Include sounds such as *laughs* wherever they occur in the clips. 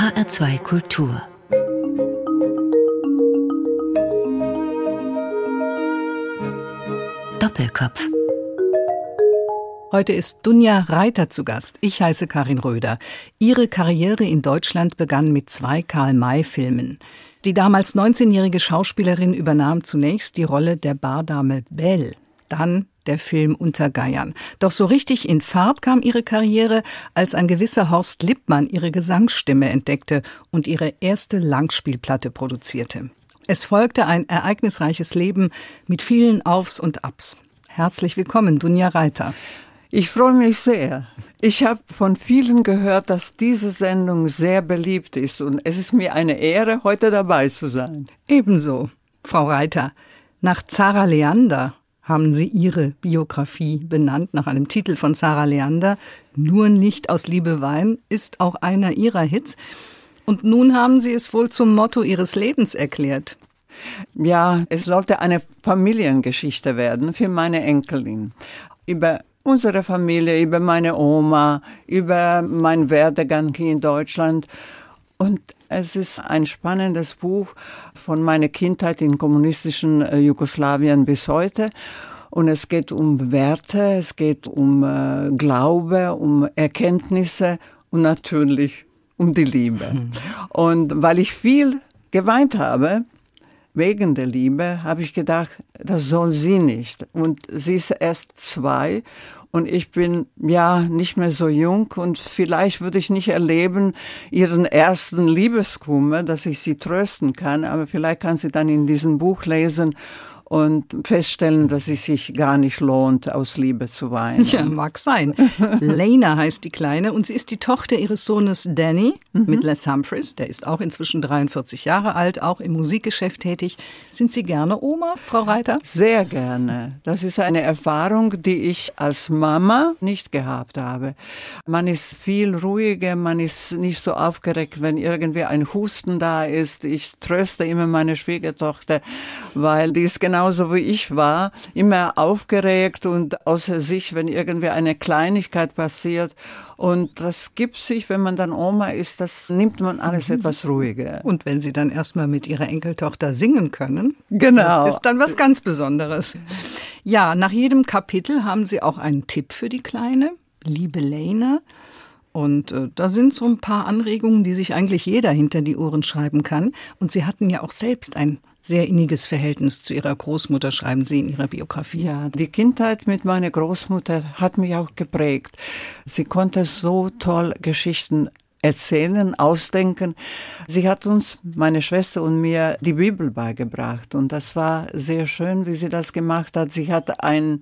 HR2 Kultur Doppelkopf Heute ist Dunja Reiter zu Gast. Ich heiße Karin Röder. Ihre Karriere in Deutschland begann mit zwei Karl-May-Filmen. Die damals 19-jährige Schauspielerin übernahm zunächst die Rolle der Bardame Belle. Dann der Film Untergeiern. Doch so richtig in Fahrt kam ihre Karriere, als ein gewisser Horst Lippmann ihre Gesangsstimme entdeckte und ihre erste Langspielplatte produzierte. Es folgte ein ereignisreiches Leben mit vielen Aufs und Abs. Herzlich willkommen, Dunja Reiter. Ich freue mich sehr. Ich habe von vielen gehört, dass diese Sendung sehr beliebt ist und es ist mir eine Ehre, heute dabei zu sein. Ebenso, Frau Reiter. Nach Zara Leander haben Sie Ihre Biografie benannt nach einem Titel von Sarah Leander. Nur nicht aus Liebe Wein ist auch einer Ihrer Hits. Und nun haben Sie es wohl zum Motto Ihres Lebens erklärt. Ja, es sollte eine Familiengeschichte werden für meine Enkelin. Über unsere Familie, über meine Oma, über meinen Werdegang hier in Deutschland. Und es ist ein spannendes Buch von meiner Kindheit in kommunistischen äh, Jugoslawien bis heute. Und es geht um Werte, es geht um äh, Glaube, um Erkenntnisse und natürlich um die Liebe. Mhm. Und weil ich viel geweint habe, wegen der Liebe, habe ich gedacht, das soll sie nicht. Und sie ist erst zwei und ich bin ja nicht mehr so jung und vielleicht würde ich nicht erleben ihren ersten Liebeskummer, dass ich sie trösten kann, aber vielleicht kann sie dann in diesem Buch lesen und feststellen, dass es sich gar nicht lohnt, aus Liebe zu weinen. Ja, mag sein. Lena heißt die Kleine und sie ist die Tochter ihres Sohnes Danny mhm. mit Les Humphreys. Der ist auch inzwischen 43 Jahre alt, auch im Musikgeschäft tätig. Sind Sie gerne Oma, Frau Reiter? Sehr gerne. Das ist eine Erfahrung, die ich als Mama nicht gehabt habe. Man ist viel ruhiger, man ist nicht so aufgeregt, wenn irgendwie ein Husten da ist. Ich tröste immer meine Schwiegertochter, weil die ist genau genauso wie ich war, immer aufgeregt und außer sich, wenn irgendwie eine Kleinigkeit passiert. Und das gibt sich, wenn man dann Oma ist, das nimmt man alles mhm. etwas ruhiger. Und wenn Sie dann erstmal mit Ihrer Enkeltochter singen können, genau. ist dann was ganz Besonderes. Ja, nach jedem Kapitel haben Sie auch einen Tipp für die Kleine, liebe Lena. Und äh, da sind so ein paar Anregungen, die sich eigentlich jeder hinter die Ohren schreiben kann. Und Sie hatten ja auch selbst ein sehr inniges Verhältnis zu ihrer Großmutter, schreiben Sie in Ihrer Biografie. Ja, die Kindheit mit meiner Großmutter hat mich auch geprägt. Sie konnte so toll Geschichten erzählen, ausdenken. Sie hat uns, meine Schwester und mir, die Bibel beigebracht. Und das war sehr schön, wie sie das gemacht hat. Sie hat einen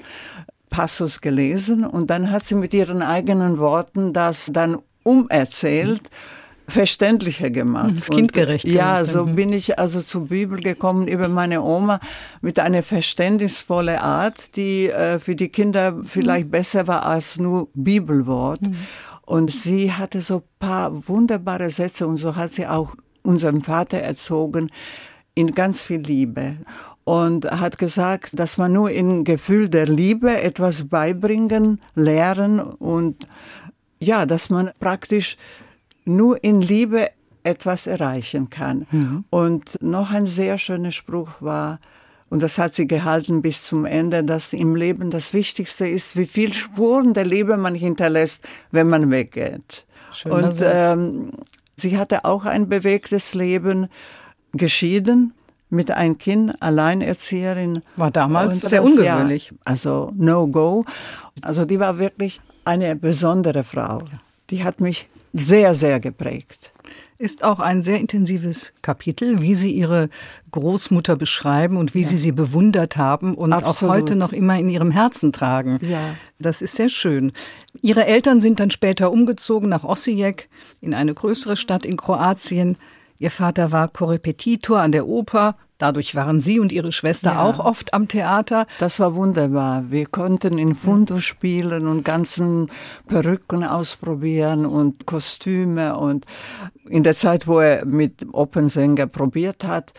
Passus gelesen und dann hat sie mit ihren eigenen Worten das dann umerzählt. Mhm verständlicher gemacht. Mhm, kindgerecht. Und, ja, so mhm. bin ich also zur Bibel gekommen über meine Oma mit einer verständnisvolle Art, die äh, für die Kinder vielleicht mhm. besser war als nur Bibelwort. Mhm. Und sie hatte so paar wunderbare Sätze und so hat sie auch unseren Vater erzogen in ganz viel Liebe und hat gesagt, dass man nur im Gefühl der Liebe etwas beibringen, lehren und ja, dass man praktisch nur in Liebe etwas erreichen kann. Mhm. Und noch ein sehr schöner Spruch war, und das hat sie gehalten bis zum Ende, dass im Leben das Wichtigste ist, wie viel Spuren der Liebe man hinterlässt, wenn man weggeht. Schöner und ähm, sie hatte auch ein bewegtes Leben, geschieden mit einem Kind, Alleinerzieherin. War damals sehr ungewöhnlich. Ja, also no go. Also die war wirklich eine besondere Frau. Die hat mich sehr, sehr geprägt. Ist auch ein sehr intensives Kapitel, wie Sie Ihre Großmutter beschreiben und wie ja. Sie sie bewundert haben und Absolut. auch heute noch immer in Ihrem Herzen tragen. Ja. Das ist sehr schön. Ihre Eltern sind dann später umgezogen nach Osijek in eine größere Stadt in Kroatien. Ihr Vater war Korrepetitor an der Oper, Dadurch waren Sie und Ihre Schwester ja. auch oft am Theater. Das war wunderbar. Wir konnten in Fundo spielen und ganzen Perücken ausprobieren und Kostüme und in der Zeit, wo er mit Opernsänger probiert hat.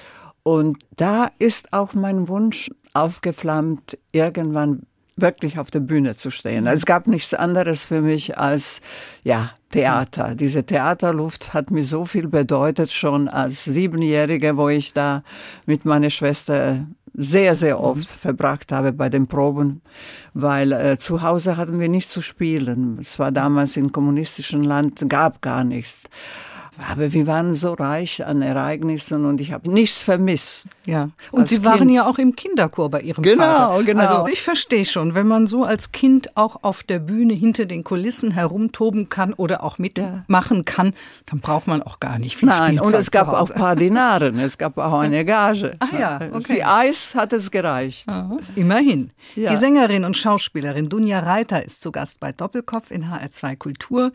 Und da ist auch mein Wunsch aufgeflammt, irgendwann wirklich auf der Bühne zu stehen. Es gab nichts anderes für mich als, ja, Theater. Diese Theaterluft hat mir so viel bedeutet, schon als Siebenjährige, wo ich da mit meiner Schwester sehr, sehr oft verbracht habe bei den Proben, weil äh, zu Hause hatten wir nichts zu spielen. Es war damals im kommunistischen Land, gab gar nichts. Aber wir waren so reich an Ereignissen und ich habe nichts vermisst. Ja. Und Sie waren kind. ja auch im Kinderchor bei Ihrem genau, Vater. Genau, genau. Also ich verstehe schon, wenn man so als Kind auch auf der Bühne hinter den Kulissen herumtoben kann oder auch mitmachen kann, dann braucht man auch gar nicht viel Nein, Spielzeit und es gab auch ein paar Dinaren, es gab auch eine Gage. Ah ja, okay. Für Eis hat es gereicht. Aha, immerhin. Ja. Die Sängerin und Schauspielerin Dunja Reiter ist zu Gast bei Doppelkopf in HR2 Kultur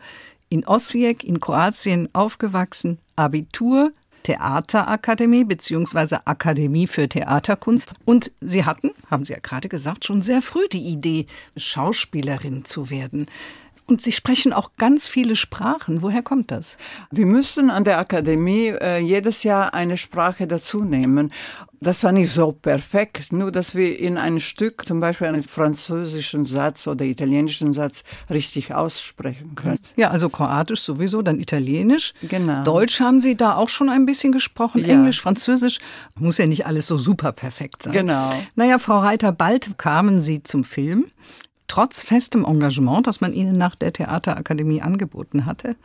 in Osijek in Kroatien aufgewachsen, Abitur, Theaterakademie bzw. Akademie für Theaterkunst. Und Sie hatten, haben Sie ja gerade gesagt, schon sehr früh die Idee, Schauspielerin zu werden. Und Sie sprechen auch ganz viele Sprachen. Woher kommt das? Wir müssen an der Akademie äh, jedes Jahr eine Sprache dazu nehmen. Das war nicht so perfekt, nur dass wir in ein Stück zum Beispiel einen französischen Satz oder italienischen Satz richtig aussprechen können. Ja, also Kroatisch sowieso, dann Italienisch. Genau. Deutsch haben Sie da auch schon ein bisschen gesprochen, Ja. Englisch, Französisch. Muss ja nicht alles so super perfekt sein. Genau. Naja, Frau Reiter, bald kamen Sie zum Film. Trotz festem Engagement, das man Ihnen nach der Theaterakademie angeboten hatte.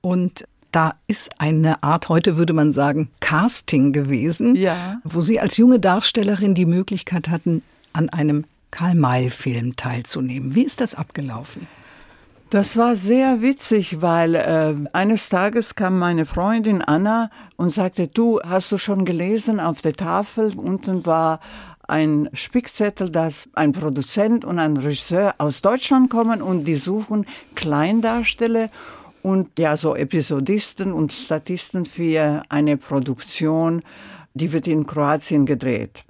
Und da ist eine Art, heute würde man sagen, Casting gewesen, Ja. wo Sie als junge Darstellerin die Möglichkeit hatten, an einem Karl-May-Film teilzunehmen. Wie ist das abgelaufen? Das war sehr witzig, weil äh, eines Tages kam meine Freundin Anna und sagte, du, hast du schon gelesen auf der Tafel? Unten war ein Spickzettel, dass ein Produzent und ein Regisseur aus Deutschland kommen und die suchen Kleindarsteller und ja so Episodisten und Statisten für eine Produktion, die wird in Kroatien gedreht.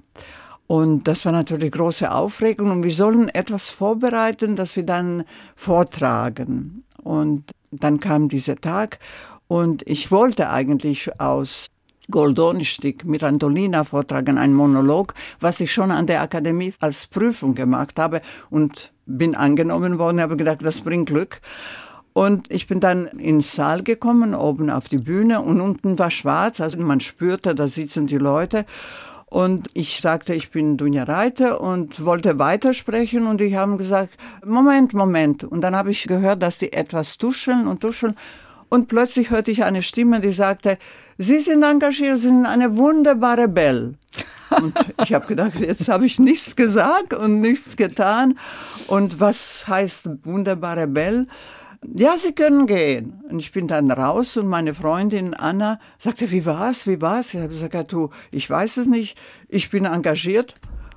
Und das war natürlich große Aufregung und wir sollen etwas vorbereiten, das wir dann vortragen. Und dann kam dieser Tag und ich wollte eigentlich aus Goldoni-Stück Mirandolina vortragen, ein Monolog, was ich schon an der Akademie als Prüfung gemacht habe und bin angenommen worden, habe gedacht, das bringt Glück. Und ich bin dann ins Saal gekommen, oben auf die Bühne und unten war schwarz, also man spürte, da sitzen die Leute. Und ich sagte, ich bin Dunja Reiter und wollte weitersprechen und die haben gesagt, Moment, Moment. Und dann habe ich gehört, dass die etwas tuscheln und tuscheln. Und plötzlich hörte ich eine Stimme, die sagte, Sie sind engagiert, Sie sind eine wunderbare Belle. *laughs* Und ich habe gedacht, jetzt habe ich nichts gesagt und nichts getan. Und was heißt wunderbare Belle? Ja, Sie können gehen. Und ich bin dann raus und meine Freundin Anna sagte, wie war's, wie war's? Ich habe gesagt, du, ich weiß es nicht, ich bin engagiert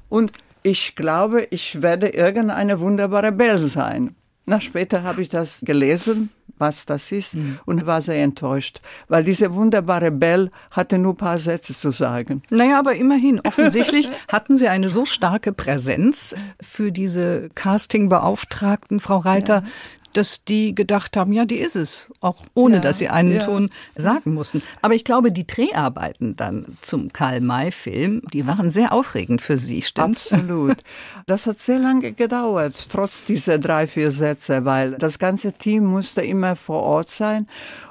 und ich glaube, ich werde irgendeine wunderbare Belle sein. Na, später habe ich das gelesen, was das ist, und war sehr enttäuscht, weil diese wunderbare Belle hatte nur ein paar Sätze zu sagen. Naja, aber immerhin, offensichtlich *laughs* hatten Sie eine so starke Präsenz für diese Castingbeauftragten, Frau Reiter, dass die gedacht haben, ja, die ist es, auch ohne Ja, dass sie einen ja. Ton sagen mussten. Aber ich glaube, die Dreharbeiten dann zum Karl-May-Film, die waren sehr aufregend für Sie, stimmt's? Absolut. *laughs* Das hat sehr lange gedauert, trotz dieser drei, vier Sätze, weil das ganze Team musste immer vor Ort sein.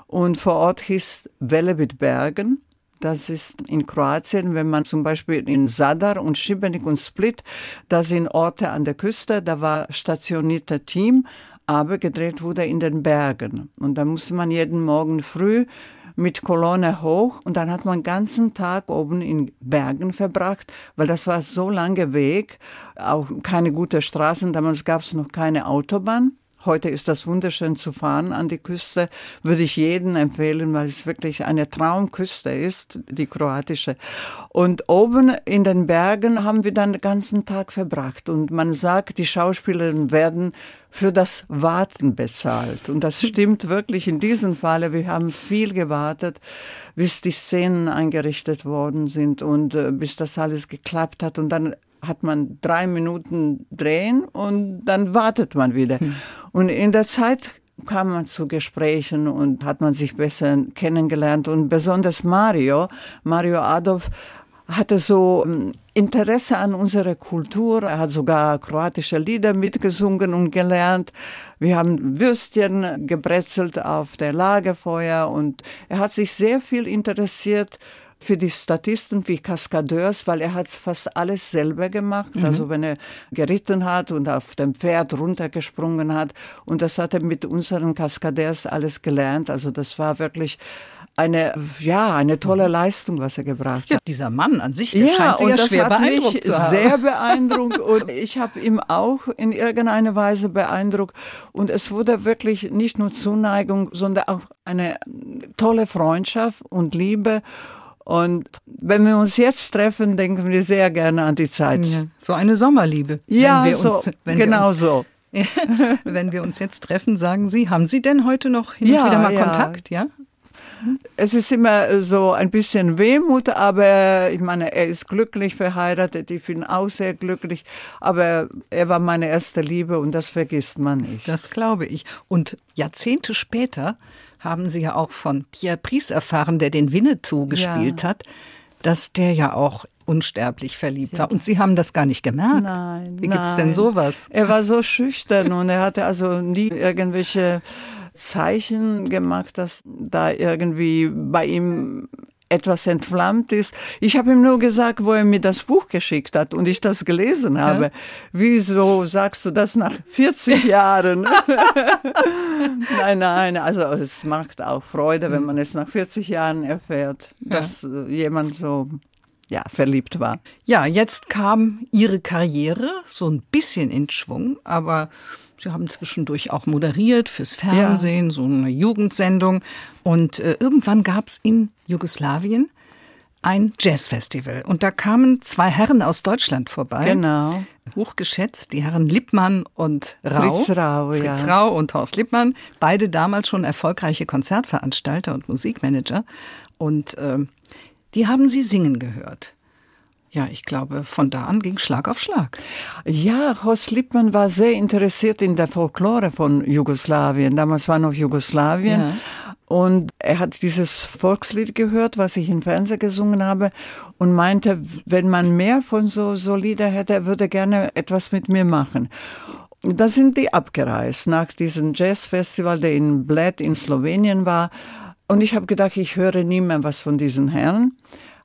Und vor Ort hieß Velebit Bergen. Das ist in Kroatien, wenn man zum Beispiel in Zadar und Šibenik und Split, das sind Orte an der Küste, da war stationierter Team, aber gedreht wurde in den Bergen. Und da musste man jeden Morgen früh mit Kolonne hoch und dann hat man den ganzen Tag oben in Bergen verbracht, weil das war so lange Weg, auch keine gute Straßen, damals gab es noch keine Autobahn. Heute ist das wunderschön zu fahren an die Küste, würde ich jedem empfehlen, weil es wirklich eine Traumküste ist, die kroatische. Und oben in den Bergen haben wir dann den ganzen Tag verbracht und man sagt, die Schauspielerinnen werden für das Warten bezahlt. Und das stimmt wirklich in diesem Falle. Wir haben viel gewartet, bis die Szenen eingerichtet worden sind und äh, bis das alles geklappt hat. Und dann hat man drei Minuten drehen und dann wartet man wieder. Und in der Zeit kam man zu Gesprächen und hat man sich besser kennengelernt. Und besonders Mario, Mario Adolf, hatte so ähm, Interesse an unserer Kultur. Er hat sogar kroatische Lieder mitgesungen und gelernt. Wir haben Würstchen gebrezelt auf der Lagerfeuer und er hat sich sehr viel interessiert für die Statisten wie Kaskadeurs, weil er hat fast alles selber gemacht. Mhm. Also wenn er geritten hat und auf dem Pferd runtergesprungen hat. Und das hat er mit unseren Kaskadeurs alles gelernt. Also das war wirklich eine, ja, eine tolle mhm. Leistung, was er gebracht hat. Ja, dieser Mann an sich, der ja, scheint sehr schwer beeindruckt zu haben. sehr *laughs* beeindruckt und ich habe ihn auch in irgendeiner Weise beeindruckt und es wurde wirklich nicht nur Zuneigung, sondern auch eine tolle Freundschaft und Liebe und wenn wir uns jetzt treffen, denken wir sehr gerne an die Zeit. Ja, so eine Sommerliebe. Ja, uns, so, genau uns, so. *laughs* wenn wir uns jetzt treffen, sagen Sie, haben Sie denn heute noch hin ja, und wieder mal ja. Kontakt? Ja. Es ist immer so ein bisschen Wehmut, aber ich meine, er ist glücklich verheiratet, ich bin auch sehr glücklich, aber er war meine erste Liebe und das vergisst man nicht. Das glaube ich. Und Jahrzehnte später haben Sie ja auch von Pierre Pries erfahren, der den Winnetou gespielt ja. hat, dass der ja auch unsterblich verliebt ja. war. Und Sie haben das gar nicht gemerkt. Nein. Wie gibt es denn sowas? Er war so schüchtern und er hatte also nie irgendwelche Zeichen gemacht, dass da irgendwie bei ihm etwas entflammt ist. Ich habe ihm nur gesagt, wo er mir das Buch geschickt hat und ich das gelesen habe. Ja. Wieso sagst du das nach 40 *laughs* Jahren? *laughs* nein, nein, also es macht auch Freude, wenn man es nach 40 Jahren erfährt, dass ja. jemand so ja, verliebt war. Ja, jetzt kam Ihre Karriere so ein bisschen in Schwung, aber Sie haben zwischendurch auch moderiert fürs Fernsehen, ja. so eine Jugendsendung. Und äh, irgendwann gab es in Jugoslawien ein Jazzfestival. Und da kamen zwei Herren aus Deutschland vorbei. Genau. Hochgeschätzt, die Herren Lippmann und Rau. Fritz Rau, Fritz ja. Rau und Horst Lippmann. Beide damals schon erfolgreiche Konzertveranstalter und Musikmanager. Und äh, die haben sie singen gehört. Ja, ich glaube, von da an ging Schlag auf Schlag. Ja, Horst Lippmann war sehr interessiert in der Folklore von Jugoslawien. Damals war noch Jugoslawien. Ja. Und er hat dieses Volkslied gehört, was ich im Fernsehen gesungen habe, und meinte, wenn man mehr von so, so Lieder hätte, er würde gerne etwas mit mir machen. Da sind die abgereist nach diesem Jazzfestival, der in Bled in Slowenien war. Und ich habe gedacht, ich höre nie mehr was von diesen Herren.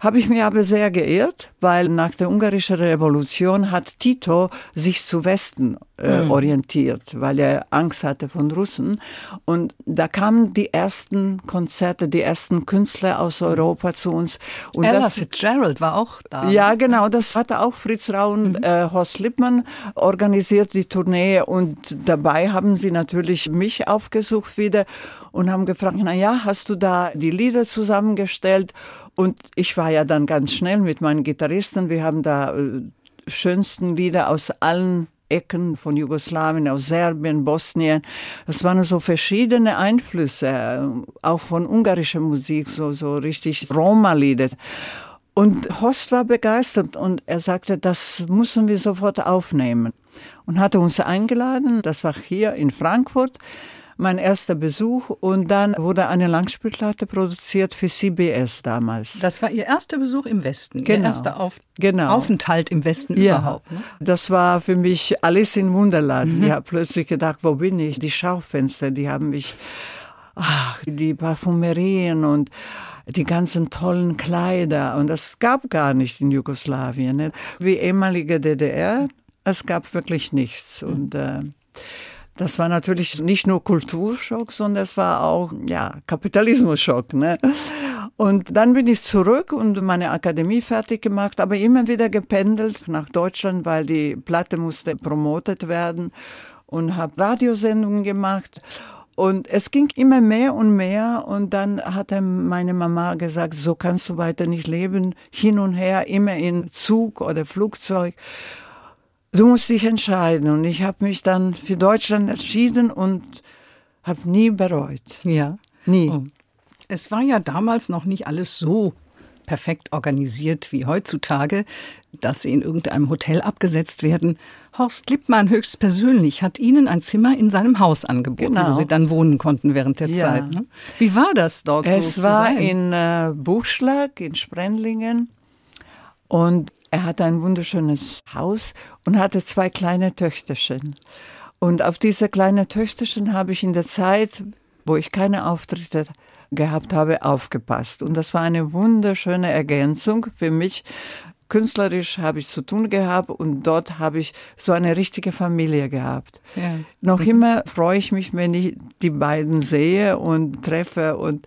Habe ich mir aber sehr geirrt, weil nach der ungarischen Revolution hat Tito sich zu Westen äh, mhm. orientiert, weil er Angst hatte von Russen. Und da kamen die ersten Konzerte, die ersten Künstler aus Europa zu uns. Und Ella das, Fitzgerald war auch da. Ja, genau, das hatte auch Fritz Rau und mhm. äh, Horst Lippmann organisiert, die Tournee. Und dabei haben sie natürlich mich aufgesucht wieder und haben gefragt, na ja, hast du da die Lieder zusammengestellt? Und ich war ja dann ganz schnell mit meinen Gitarristen. Wir haben da äh, schönsten Lieder aus allen Ecken von Jugoslawien, aus Serbien, Bosnien. Das waren so verschiedene Einflüsse, äh, auch von ungarischer Musik, so, so richtig Roma-Lieder. Und Horst war begeistert und er sagte, das müssen wir sofort aufnehmen. Und hatte uns eingeladen, das war hier in Frankfurt mein erster Besuch und dann wurde eine Langspielplatte produziert für CBS damals. Das war Ihr erster Besuch im Westen, genau. Ihr erster Auf genau. Aufenthalt im Westen ja. überhaupt. Ne? Das war für mich alles in Wunderland. Mhm. Ich habe plötzlich gedacht, wo bin ich? Die Schaufenster, die haben mich, ach, die Parfümerien und die ganzen tollen Kleider. Und das gab gar nicht in Jugoslawien. Ne? Wie ehemalige DDR, es gab wirklich nichts. Und äh, das war natürlich nicht nur Kulturschock, sondern es war auch ja, Kapitalismusschock. Ne? Und dann bin ich zurück und meine Akademie fertig gemacht, aber immer wieder gependelt nach Deutschland, weil die Platte musste promotet werden und habe Radiosendungen gemacht. Und es ging immer mehr und mehr und dann hat meine Mama gesagt, so kannst du weiter nicht leben, hin und her, immer in Zug oder Flugzeug du musst dich entscheiden. Und ich habe mich dann für Deutschland entschieden und habe nie bereut. Ja. Nie. Oh. Es war ja damals noch nicht alles so perfekt organisiert wie heutzutage, dass sie in irgendeinem Hotel abgesetzt werden. Horst Lippmann höchstpersönlich hat Ihnen ein Zimmer in seinem Haus angeboten, genau. wo Sie dann wohnen konnten während der ja. Zeit. Ne? Wie war das dort es so war in äh, Buchschlag, in Sprendlingen. Und er hatte ein wunderschönes Haus und hatte zwei kleine Töchterchen. Und auf diese kleinen Töchterchen habe ich in der Zeit, wo ich keine Auftritte gehabt habe, aufgepasst. Und das war eine wunderschöne Ergänzung für mich. Künstlerisch habe ich zu tun gehabt und dort habe ich so eine richtige Familie gehabt. Ja. Noch immer freue ich mich, wenn ich die beiden sehe und treffe und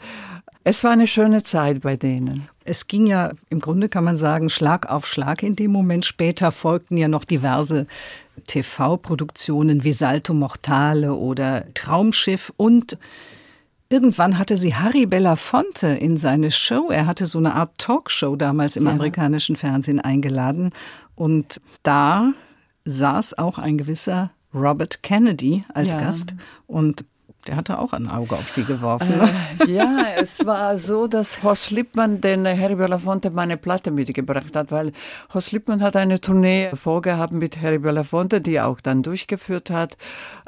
es war eine schöne Zeit bei denen. Es ging ja im Grunde, kann man sagen, Schlag auf Schlag in dem Moment. Später folgten ja noch diverse TV-Produktionen wie Salto Mortale oder Traumschiff und Irgendwann hatte sie Harry Belafonte in seine Show. Er hatte so eine Art Talkshow damals im ja. amerikanischen Fernsehen eingeladen. Und da saß auch ein gewisser Robert Kennedy als ja. Gast. Und der hatte auch ein Auge auf sie geworfen. Äh, ja, es war so, dass Horst Lippmann den Harry Belafonte meine Platte mitgebracht hat, weil Horst Lippmann hat eine Tournee vorgehabt mit Harry Belafonte, die er auch dann durchgeführt hat,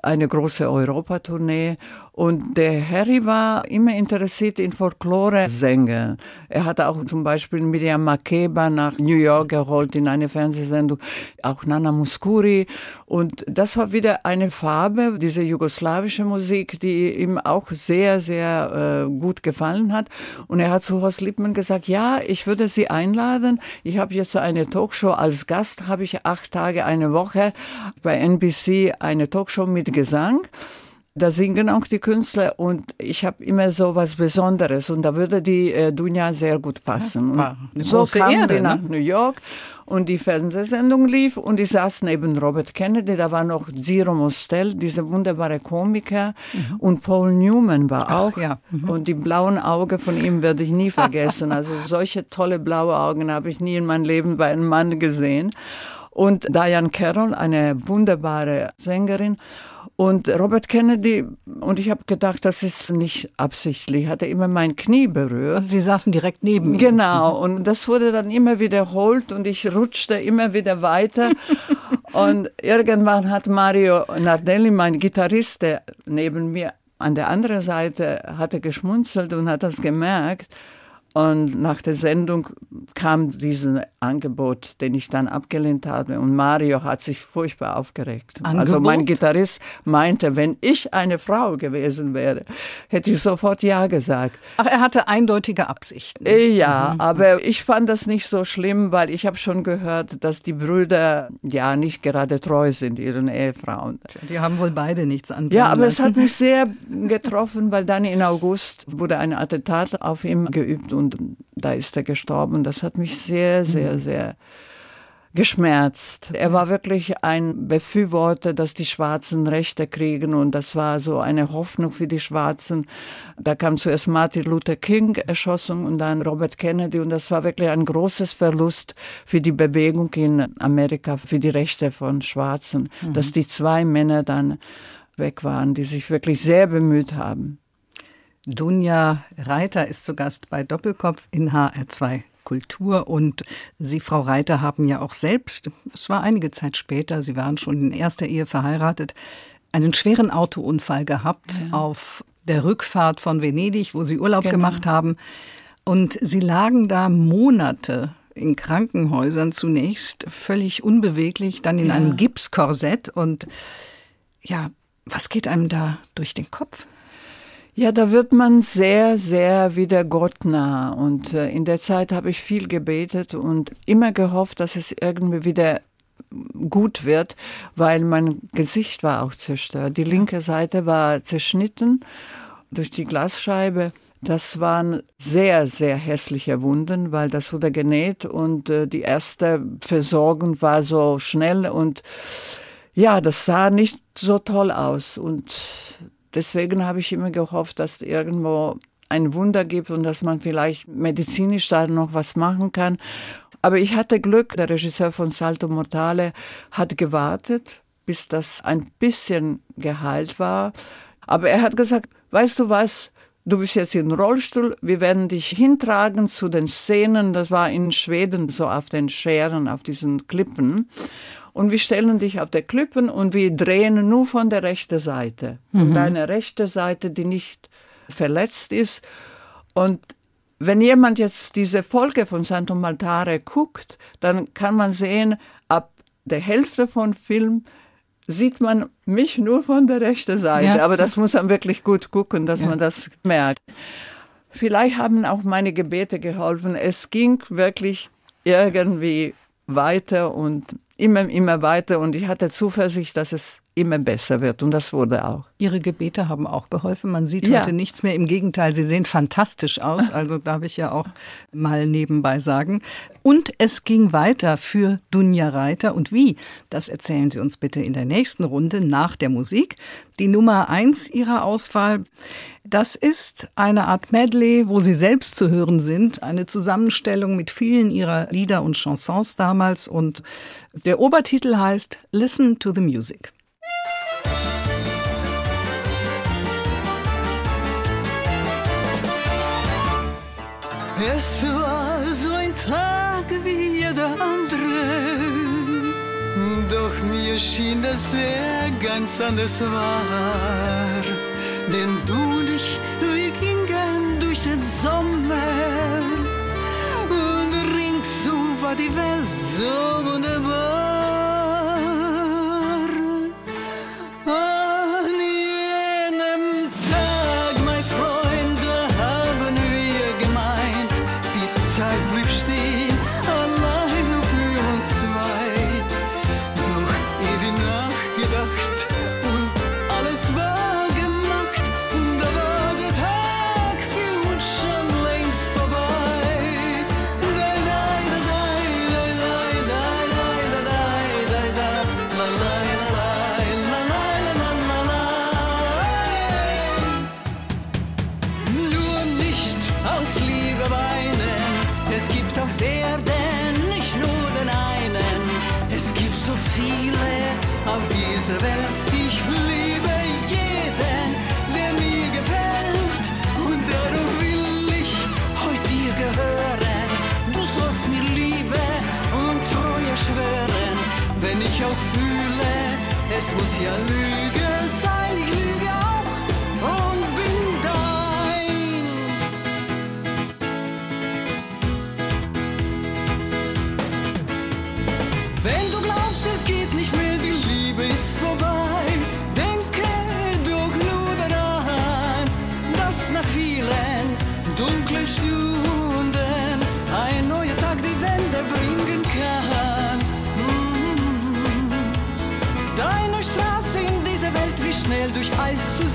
eine große Europatournee. Und der Harry war immer interessiert in Folklore-Sänger. Er hat auch zum Beispiel Miriam Makeba nach New York geholt in eine Fernsehsendung, auch Nana Muscuri. Und das war wieder eine Farbe, diese jugoslawische Musik, die ihm auch sehr, sehr äh, gut gefallen hat. Und er hat zu Horst Lippmann gesagt, ja, ich würde Sie einladen. Ich habe jetzt eine Talkshow als Gast, habe ich acht Tage, eine Woche bei NBC eine Talkshow mit Gesang. Da singen auch die Künstler und ich habe immer so was Besonderes und da würde die äh, Dunja sehr gut passen. Eine so kam die nach ne? New York und die Fernsehsendung lief und ich saß neben Robert Kennedy, da war noch Zero Mostel, dieser wunderbare Komiker mhm. und Paul Newman war auch Ach, ja. mhm. und die blauen Augen von ihm werde ich nie vergessen. Also solche tolle blaue Augen habe ich nie in meinem Leben bei einem Mann gesehen. Und Diane Carroll, eine wunderbare Sängerin. Und Robert Kennedy, und ich habe gedacht, das ist nicht absichtlich, hat er immer mein Knie berührt. Also Sie saßen direkt neben ihm. Genau, und das wurde dann immer wiederholt und ich rutschte immer wieder weiter. *laughs* und irgendwann hat Mario Nardelli, mein Gitarrist, der neben mir an der anderen Seite hatte geschmunzelt und hat das gemerkt. Und nach der Sendung kam dieses Angebot, den ich dann abgelehnt habe. Und Mario hat sich furchtbar aufgeregt. Angebot? Also mein Gitarrist meinte, wenn ich eine Frau gewesen wäre, hätte ich sofort Ja gesagt. Ach, er hatte eindeutige Absichten. Äh, ja, mhm. aber ich fand das nicht so schlimm, weil ich habe schon gehört, dass die Brüder ja nicht gerade treu sind ihren Ehefrauen. Die haben wohl beide nichts an. Ja, aber lassen. es hat mich sehr *laughs* getroffen, weil dann in August wurde ein Attentat auf ihn geübt und da ist er gestorben. Das hat mich sehr, sehr, mhm. sehr geschmerzt. Er war wirklich ein Befürworter, dass die Schwarzen Rechte kriegen und das war so eine Hoffnung für die Schwarzen. Da kam zuerst Martin Luther King erschossen und dann Robert Kennedy und das war wirklich ein großes Verlust für die Bewegung in Amerika, für die Rechte von Schwarzen, mhm. dass die zwei Männer dann weg waren, die sich wirklich sehr bemüht haben. Dunja Reiter ist zu Gast bei Doppelkopf in HR2 Kultur und Sie, Frau Reiter, haben ja auch selbst, es war einige Zeit später, Sie waren schon in erster Ehe verheiratet, einen schweren Autounfall gehabt ja. auf der Rückfahrt von Venedig, wo Sie Urlaub genau. gemacht haben. Und Sie lagen da Monate in Krankenhäusern zunächst völlig unbeweglich, dann in ja. einem Gipskorsett. Und ja, was geht einem da durch den Kopf? Ja, da wird man sehr, sehr wieder Gott nah. Und äh, in der Zeit habe ich viel gebetet und immer gehofft, dass es irgendwie wieder gut wird, weil mein Gesicht war auch zerstört. Die linke Seite war zerschnitten durch die Glasscheibe. Das waren sehr, sehr hässliche Wunden, weil das wurde genäht und äh, die erste Versorgung war so schnell und ja, das sah nicht so toll aus. Und deswegen habe ich immer gehofft, dass irgendwo ein Wunder gibt und dass man vielleicht medizinisch da noch was machen kann. Aber ich hatte Glück, der Regisseur von Salto Mortale hat gewartet, bis das ein bisschen geheilt war. Aber er hat gesagt, weißt du was, du bist jetzt im Rollstuhl, wir werden dich hintragen zu den Szenen, das war in Schweden so auf den Scheren, auf diesen Klippen und wir stellen dich auf der Klippen und wir drehen nur von der rechten Seite. Mhm. Von deiner rechten Seite, die nicht verletzt ist. Und wenn jemand jetzt diese Folge von Santo Maltare guckt, dann kann man sehen, ab der Hälfte von Film sieht man mich nur von der rechten Seite. Ja. Aber das muss man wirklich gut gucken, dass ja. man das merkt. Vielleicht haben auch meine Gebete geholfen. Es ging wirklich irgendwie weiter und immer, immer weiter. Und ich hatte Zuversicht, dass es immer besser wird. Und das wurde auch. Ihre Gebete haben auch geholfen. Man sieht ja. heute nichts mehr. Im Gegenteil, Sie sehen fantastisch aus. *laughs* Also darf ich ja auch mal nebenbei sagen. Und es ging weiter für Dunja Reiter. Und wie? Das erzählen Sie uns bitte in der nächsten Runde nach der Musik. Die Nummer eins Ihrer Auswahl. Das ist eine Art Medley, wo Sie selbst zu hören sind. Eine Zusammenstellung mit vielen Ihrer Lieder und Chansons damals. Und der Obertitel heißt Listen to the Music. Es war so ein Tag wie jeder andere, doch mir schien, dass er ganz anders war. Denn du und ich, wir gingen durch den Sommer und ringsum war die Welt so wunderbar. Es muss schnell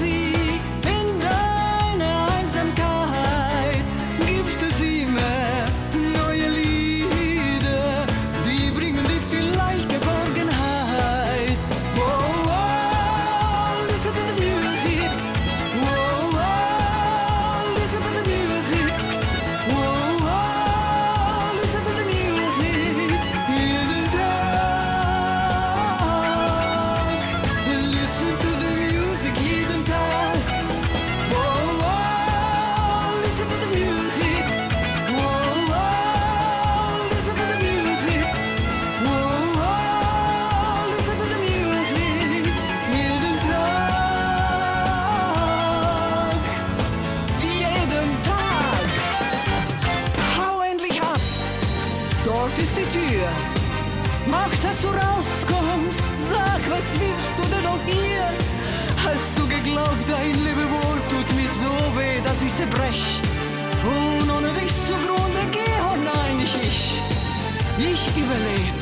Ich überleb,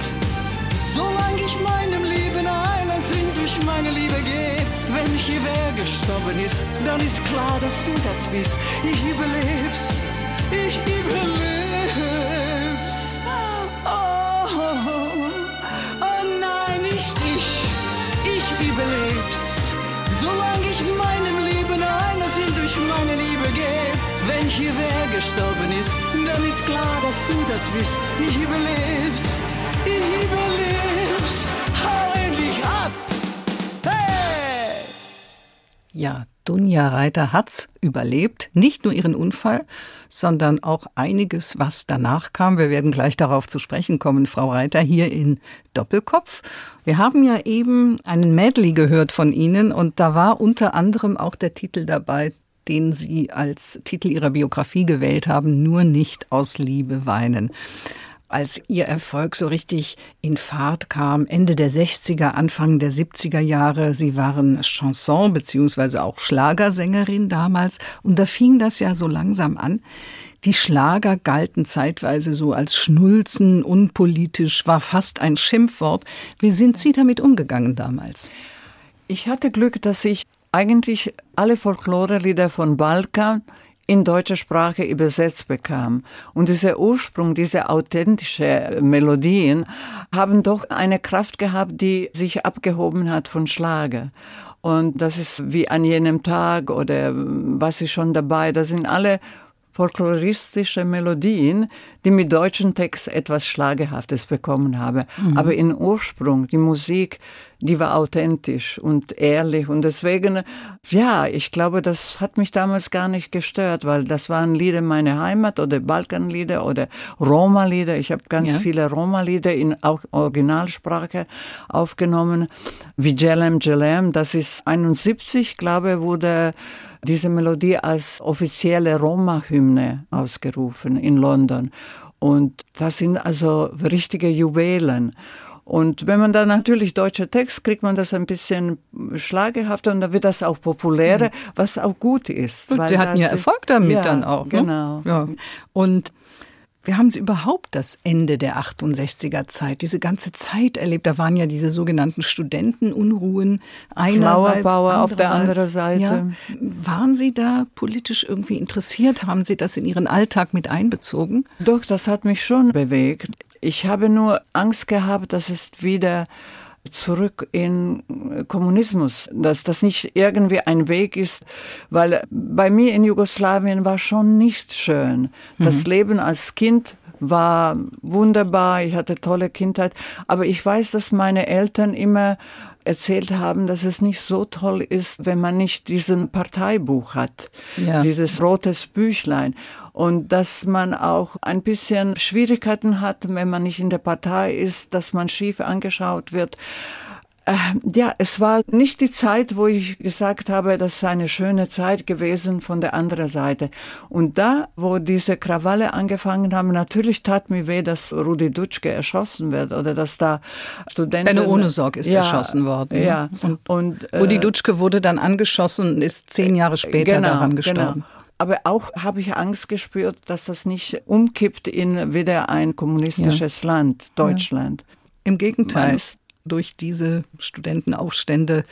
solange ich meinem Leben einer Sinn durch meine Liebe gehe. Wenn hier wer gestorben ist, dann ist klar, dass du das bist. Ich überleb's, ich überleb's. Oh, oh nein, nicht ich, ich überleb's. Solange ich meinem Leben einer Sinn durch meine Liebe gehe. Wenn hier wer gestorben ist, dann ist klar, dass du das bist. Ich überleb's, ich überleb's. Hau endlich ab! Hey! Ja, Dunja Reiter hat's überlebt. Nicht nur ihren Unfall, sondern auch einiges, was danach kam. Wir werden gleich darauf zu sprechen kommen, Frau Reiter, hier in Doppelkopf. Wir haben ja eben einen Medley gehört von Ihnen und da war unter anderem auch der Titel dabei, den Sie als Titel Ihrer Biografie gewählt haben, nur nicht aus Liebe weinen als ihr Erfolg so richtig in Fahrt kam, Ende der 60er, Anfang der 70er Jahre. Sie waren Chanson beziehungsweise auch Schlagersängerin damals. Und da fing das ja so langsam an. Die Schlager galten zeitweise so als Schnulzen, unpolitisch, war fast ein Schimpfwort. Wie sind Sie damit umgegangen damals? Ich hatte Glück, dass ich eigentlich alle Folklorelieder von Balkan in deutscher Sprache übersetzt bekam. Und dieser Ursprung, diese authentische Melodien haben doch eine Kraft gehabt, die sich abgehoben hat von Schlager. Und das ist wie an jenem Tag oder was ist schon dabei. Das sind alle folkloristische Melodien, die mit deutschen Text etwas Schlagerhaftes bekommen haben. Mhm. Aber in Ursprung, die Musik, die war authentisch und ehrlich. Und deswegen, ja, ich glaube, das hat mich damals gar nicht gestört, weil das waren Lieder meiner Heimat oder Balkanlieder oder Roma-Lieder. Ich habe ganz ja. viele Roma-Lieder in auch Originalsprache aufgenommen, wie Jelem Jelem. Das ist 71, glaube ich, wurde diese Melodie als offizielle Roma-Hymne ausgerufen in London. Und das sind also richtige Juwelen. Und wenn man dann natürlich deutscher Text, kriegt man das ein bisschen schlagehafter und dann wird das auch populärer, mhm. was auch gut ist. Und Sie hatten ja Erfolg damit ja, dann auch. Ne? Genau. Ja. Und wie haben Sie überhaupt das Ende der 68er Zeit, diese ganze Zeit erlebt? Da waren ja diese sogenannten Studentenunruhen einerseits. Flowerbauer auf der anderen Seite. Ja. Waren Sie da politisch irgendwie interessiert? Haben Sie das in Ihren Alltag mit einbezogen? Doch, das hat mich schon bewegt. Ich habe nur Angst gehabt, dass es wieder zurück in Kommunismus, dass das nicht irgendwie ein Weg ist, weil bei mir in Jugoslawien war schon nicht schön. Das mhm. Leben als Kind war wunderbar, ich hatte tolle Kindheit, aber ich weiß, dass meine Eltern immer erzählt haben, dass es nicht so toll ist, wenn man nicht diesen Parteibuch hat, ja. dieses rotes Büchlein und dass man auch ein bisschen Schwierigkeiten hat, wenn man nicht in der Partei ist, dass man schief angeschaut wird. Äh, ja, es war nicht die Zeit, wo ich gesagt habe, das ist eine schöne Zeit gewesen von der anderen Seite. Und da, wo diese Krawalle angefangen haben, natürlich tat mir weh, dass Rudi Dutschke erschossen wird oder dass da Studenten... Benno Ohnesorg ist ja, erschossen worden. Ja. Und, und Rudi äh, Dutschke wurde dann angeschossen und ist zehn Jahre später genau, daran gestorben. Genau. Aber auch habe ich Angst gespürt, dass das nicht umkippt in wieder ein kommunistisches ja. Land, Deutschland. Ja. Im Gegenteil, durch diese Studentenaufstände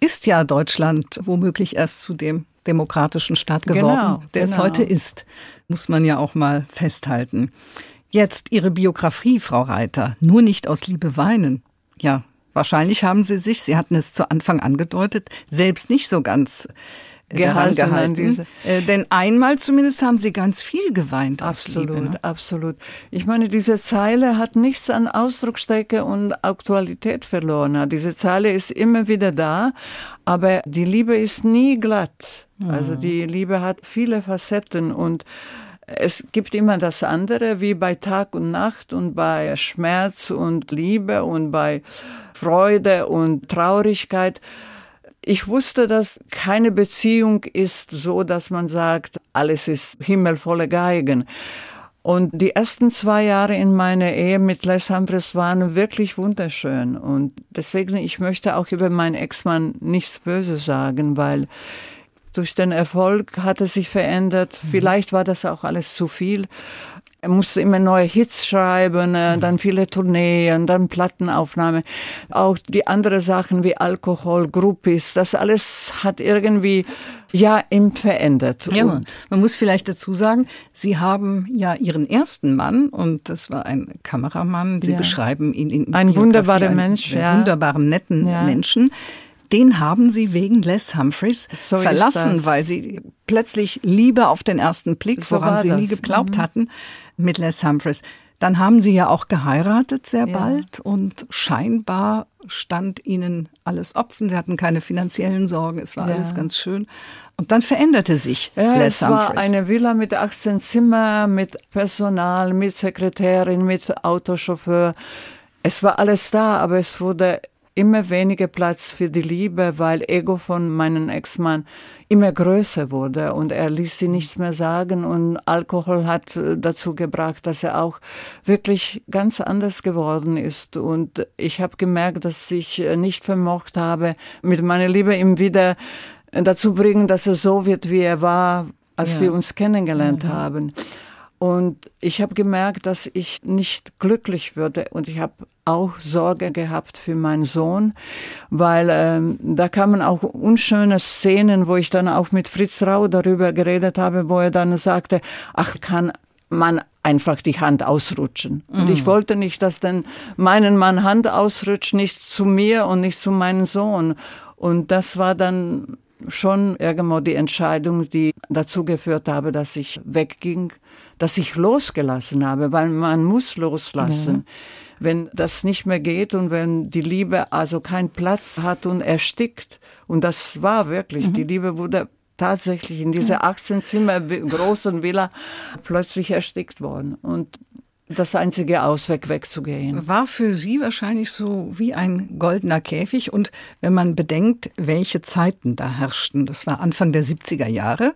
ist ja Deutschland womöglich erst zu dem demokratischen Staat geworden, genau, der genau. es heute ist, muss man ja auch mal festhalten. Jetzt Ihre Biografie, Frau Reiter, nur nicht aus Liebe weinen. Ja, wahrscheinlich haben Sie sich, Sie hatten es zu Anfang angedeutet, selbst nicht so ganz gehalten. gehalten. Diese äh, denn einmal zumindest haben Sie ganz viel geweint. Absolut, Liebe, ne? absolut. Ich meine, diese Zeile hat nichts an Ausdrucksstärke und Aktualität verloren. Diese Zeile ist immer wieder da, aber die Liebe ist nie glatt. Mhm. Also die Liebe hat viele Facetten und es gibt immer das andere, wie bei Tag und Nacht und bei Schmerz und Liebe und bei Freude und Traurigkeit. Ich wusste, dass keine Beziehung ist so, dass man sagt, alles ist himmelvolle Geigen. Und die ersten zwei Jahre in meiner Ehe mit Les Humphries waren wirklich wunderschön. Und deswegen, ich möchte auch über meinen Ex-Mann nichts Böses sagen, weil durch den Erfolg hat er sich verändert. Mhm. Vielleicht war das auch alles zu viel. Er musste immer neue Hits schreiben, äh, mhm. dann viele Tourneen, dann Plattenaufnahme. Auch die anderen Sachen wie Alkohol, Groupies, das alles hat irgendwie ja, ihm verändert. Ja, man muss vielleicht dazu sagen, Sie haben ja Ihren ersten Mann und das war ein Kameramann. Sie ja. beschreiben ihn in ein wunderbarer Mensch, ja. wunderbaren netten ja. Menschen. Den haben Sie wegen Les Humphreys so verlassen, weil Sie plötzlich Liebe auf den ersten Blick, so woran Sie das. nie geglaubt mhm. hatten, mit Les Humphreys. Dann haben Sie ja auch geheiratet sehr ja. bald und scheinbar stand Ihnen alles offen. Sie hatten keine finanziellen Sorgen, es war ja. alles ganz schön. Und dann veränderte sich ja, Les Es war eine Villa mit 18 Zimmern, mit Personal, mit Sekretärin, mit Autochauffeur. Es war alles da, aber es wurde immer weniger Platz für die Liebe, weil Ego von meinem Ex-Mann immer größer wurde und er ließ sie nichts mehr sagen und Alkohol hat äh, dazu gebracht, dass er auch wirklich ganz anders geworden ist und ich habe gemerkt, dass ich äh, nicht vermocht habe, mit meiner Liebe ihm wieder dazu bringen, dass er so wird, wie er war, als ja. wir uns kennengelernt mhm. haben. Und ich habe gemerkt, dass ich nicht glücklich würde und ich habe auch Sorge gehabt für meinen Sohn, weil ähm, da kamen auch unschöne Szenen, wo ich dann auch mit Fritz Rau darüber geredet habe, wo er dann sagte, ach, kann man einfach die Hand ausrutschen. Mhm. Und ich mhm. wollte nicht, dass denn meinen Mann Hand ausrutscht, nicht zu mir und nicht zu meinem Sohn. Und das war dann schon irgendwo die Entscheidung, die dazu geführt habe, dass ich wegging, dass ich losgelassen habe, weil man muss loslassen. Ja. Wenn das nicht mehr geht und wenn die Liebe also keinen Platz hat und erstickt, und das war wirklich, mhm. die Liebe wurde tatsächlich in dieser 18 Zimmer großen Villa plötzlich erstickt worden. Und das einzige Ausweg wegzugehen. War für Sie wahrscheinlich so wie ein goldener Käfig. Und wenn man bedenkt, welche Zeiten da herrschten, das war Anfang der 70er Jahre,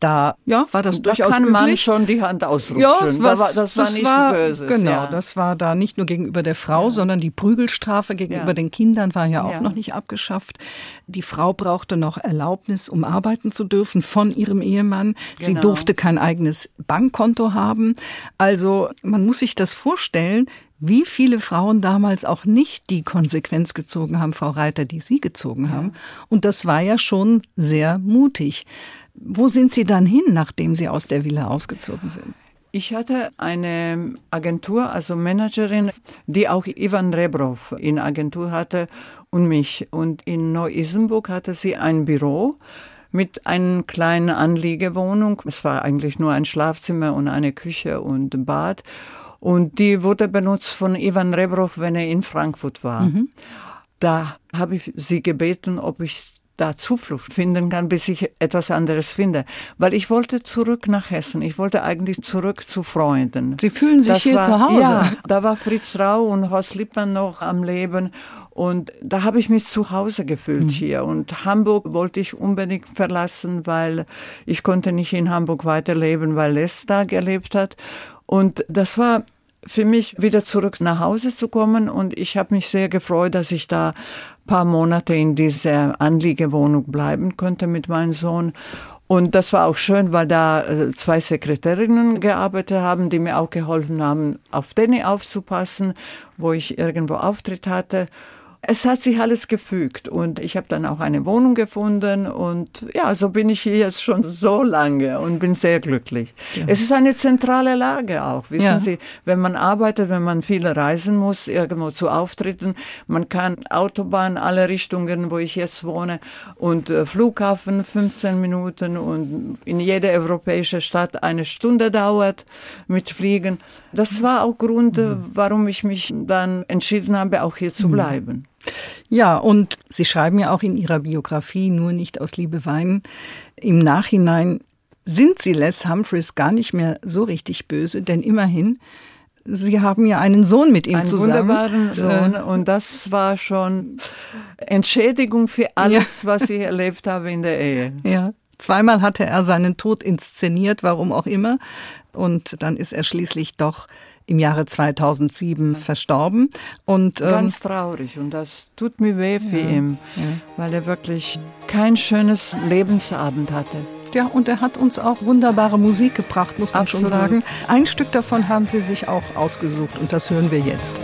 da ja, war das da durchaus kann üblich. man schon die Hand ausrutschen. Ja, das war, das, das war nicht war, böse. Genau, ja. das war da nicht nur gegenüber der Frau, ja. sondern die Prügelstrafe gegenüber ja. den Kindern war ja auch noch nicht abgeschafft. Die Frau brauchte noch Erlaubnis, um arbeiten zu dürfen von ihrem Ehemann. Sie genau. durfte kein eigenes Bankkonto haben. Also man muss sich das vorstellen, wie viele Frauen damals auch nicht die Konsequenz gezogen haben, Frau Reiter, die Sie gezogen haben. Und das war ja schon sehr mutig. Wo sind Sie dann hin, nachdem Sie aus der Villa ausgezogen sind? Ich hatte eine Agentur, also Managerin, die auch Ivan Rebrov in Agentur hatte und mich. Und in Neu-Isenburg hatte sie ein Büro mit einer kleinen Anliegewohnung. Es war eigentlich nur ein Schlafzimmer und eine Küche und ein Bad. Und die wurde benutzt von Ivan Rebrov, wenn er in Frankfurt war. Mhm. Da habe ich sie gebeten, ob ich da Zuflucht finden kann, bis ich etwas anderes finde. Weil ich wollte zurück nach Hessen. Ich wollte eigentlich zurück zu Freunden. Sie fühlen sich das hier war, zu Hause? Ja, da war Fritz Rau und Horst Lippmann noch am Leben. Und da habe ich mich zu Hause gefühlt mhm. hier. Und Hamburg wollte ich unbedingt verlassen, weil ich konnte nicht in Hamburg weiterleben, weil Les da gelebt hat. Und das war für mich wieder zurück nach Hause zu kommen und ich habe mich sehr gefreut, dass ich da paar Monate in dieser Anliegewohnung bleiben konnte mit meinem Sohn. Und das war auch schön, weil da äh, zwei Sekretärinnen gearbeitet haben, die mir auch geholfen haben, auf Danny aufzupassen, wo ich irgendwo Auftritt hatte. Es hat sich alles gefügt und ich habe dann auch eine Wohnung gefunden und ja, so bin ich hier jetzt schon so lange und bin sehr glücklich. Ja. Es ist eine zentrale Lage auch, wissen ja. Sie, wenn man arbeitet, wenn man viel reisen muss, irgendwo zu Auftritten, man kann Autobahn alle Richtungen, wo ich jetzt wohne und äh, Flughafen 15 Minuten und in jeder europäische Stadt eine Stunde dauert mit Fliegen. Das war auch Grund, mhm. warum ich mich dann entschieden habe, auch hier zu mhm. bleiben. Ja, und Sie schreiben ja auch in Ihrer Biografie nur nicht aus Liebe weinen. Im Nachhinein sind Sie Les Humphreys gar nicht mehr so richtig böse, denn immerhin Sie haben ja einen Sohn mit ihm einen zusammen. Einen wunderbaren Sohn und das war schon Entschädigung für alles, ja. was ich erlebt habe in der Ehe. Ja. Zweimal hatte er seinen Tod inszeniert, warum auch immer. Und dann ist er schließlich doch im Jahre 2007 verstorben. Und, ähm, Ganz traurig und das tut mir weh für ja, ihn, ja. weil er wirklich kein schönes Lebensabend hatte. Ja, und er hat uns auch wunderbare Musik gebracht, muss man Absolut. schon sagen. Ein Stück davon haben Sie sich auch ausgesucht und das hören wir jetzt.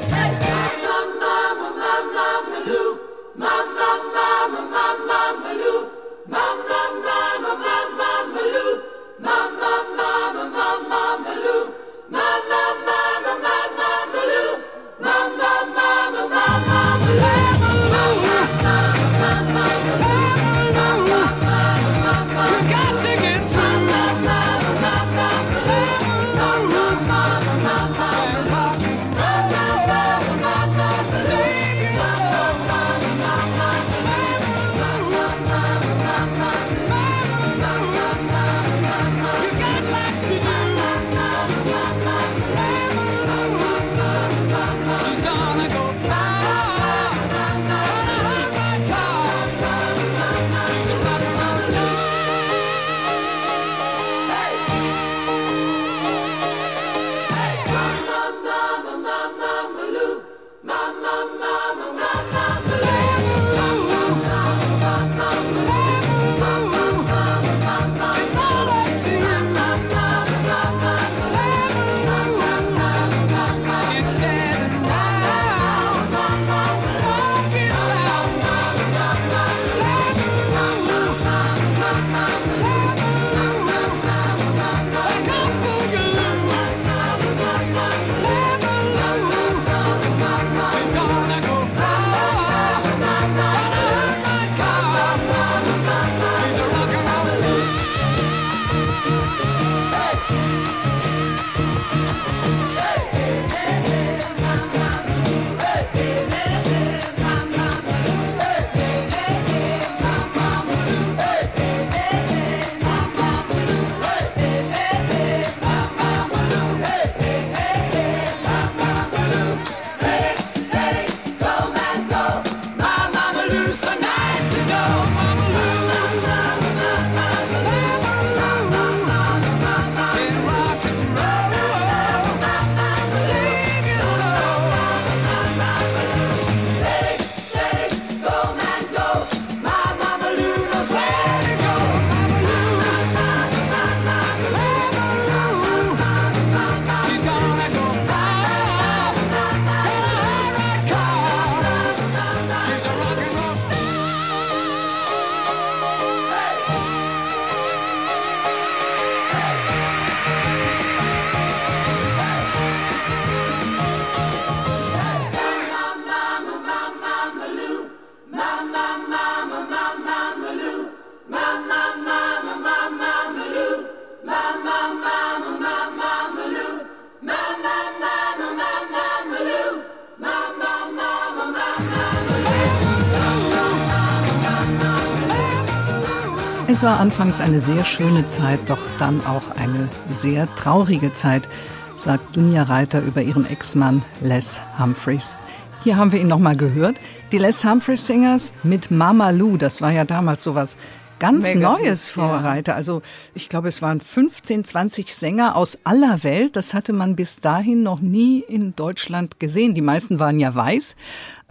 War anfangs eine sehr schöne Zeit, doch dann auch eine sehr traurige Zeit, sagt Dunja Reiter über ihren Ex-Mann Les Humphreys. Hier haben wir ihn nochmal gehört. Die Les Humphreys Singers mit Mama Lou, das war ja damals sowas ganz Mega Neues, gut, Frau ja. Reiter. Also ich glaube, es waren 15, 20 Sänger aus aller Welt. Das hatte man bis dahin noch nie in Deutschland gesehen. Die meisten waren ja weiß.